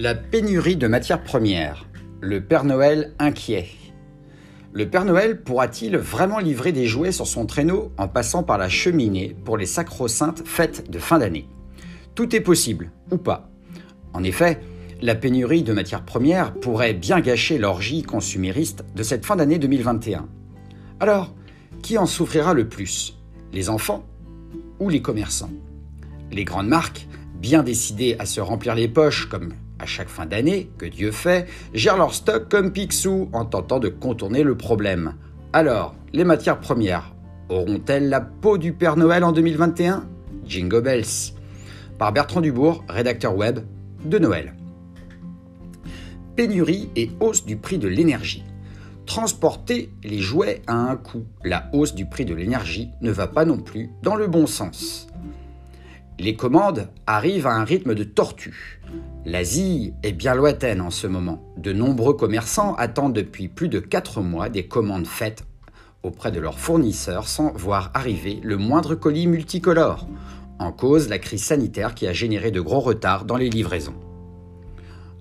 La pénurie de matières premières. Le Père Noël inquiet. Le Père Noël pourra-t-il vraiment livrer des jouets sur son traîneau en passant par la cheminée pour les sacro-saintes fêtes de fin d'année? Tout est possible, ou pas. En effet, la pénurie de matières premières pourrait bien gâcher l'orgie consumériste de cette fin d'année 2021. Alors, qui en souffrira le plus? Les enfants ou les commerçants? Les grandes marques, bien décidées à se remplir les poches comme à chaque fin d'année, que Dieu fait, gèrent leur stock comme Picsou en tentant de contourner le problème. Alors, les matières premières auront-elles la peau du Père Noël en 2021 Jingle Bells. Par Bertrand Dubourg, rédacteur web de Noël. Pénurie et hausse du prix de l'énergie. Transporter les jouets à un coût. La hausse du prix de l'énergie ne va pas non plus dans le bon sens. Les commandes arrivent à un rythme de tortue. L'Asie est bien lointaine en ce moment. De nombreux commerçants attendent depuis plus de 4 mois des commandes faites auprès de leurs fournisseurs sans voir arriver le moindre colis multicolore. En cause, la crise sanitaire qui a généré de gros retards dans les livraisons.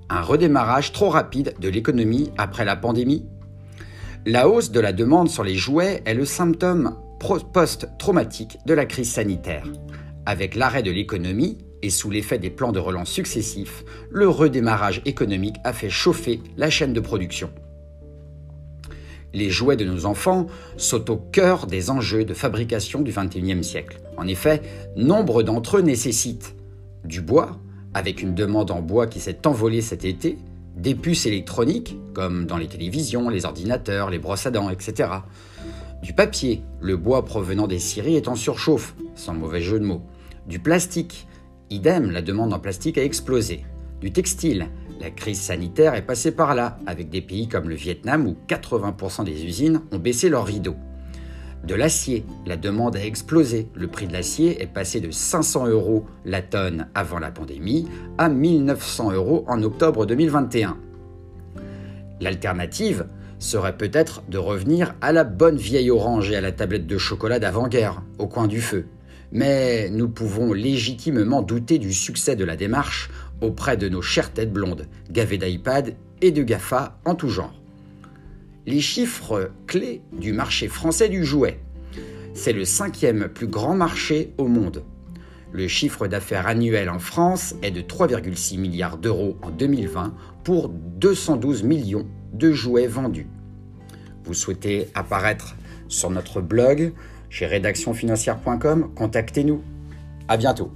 Un redémarrage trop rapide de l'économie après la pandémie? La hausse de la demande sur les jouets est le symptôme post-traumatique de la crise sanitaire. Avec l'arrêt de l'économie et sous l'effet des plans de relance successifs, le redémarrage économique a fait chauffer la chaîne de production. Les jouets de nos enfants sont au cœur des enjeux de fabrication du XXIe siècle. En effet, nombre d'entre eux nécessitent du bois, avec une demande en bois qui s'est envolée cet été, des puces électroniques, comme dans les télévisions, les ordinateurs, les brosses à dents, etc. Du papier, le bois provenant des scieries est en surchauffe, sans mauvais jeu de mots du plastique. Idem, la demande en plastique a explosé. Du textile. La crise sanitaire est passée par là, avec des pays comme le Vietnam où 80% des usines ont baissé leurs rideaux. De l'acier. La demande a explosé. Le prix de l'acier est passé de 500 euros la tonne avant la pandémie à 1900 euros en octobre 2021. L'alternative serait peut-être de revenir à la bonne vieille orange et à la tablette de chocolat d'avant-guerre, au coin du feu mais nous pouvons légitimement douter du succès de la démarche auprès de nos chères têtes blondes, gavées d'iPad et de GAFA en tout genre. Les chiffres clés du marché français du jouet. C'est le cinquième plus grand marché au monde. Le chiffre d'affaires annuel en France est de 3,6 milliards d'euros en 2020 pour 212 millions de jouets vendus. Vous souhaitez apparaître sur notre blog chez rédactionfinancière.com, contactez-nous. À bientôt.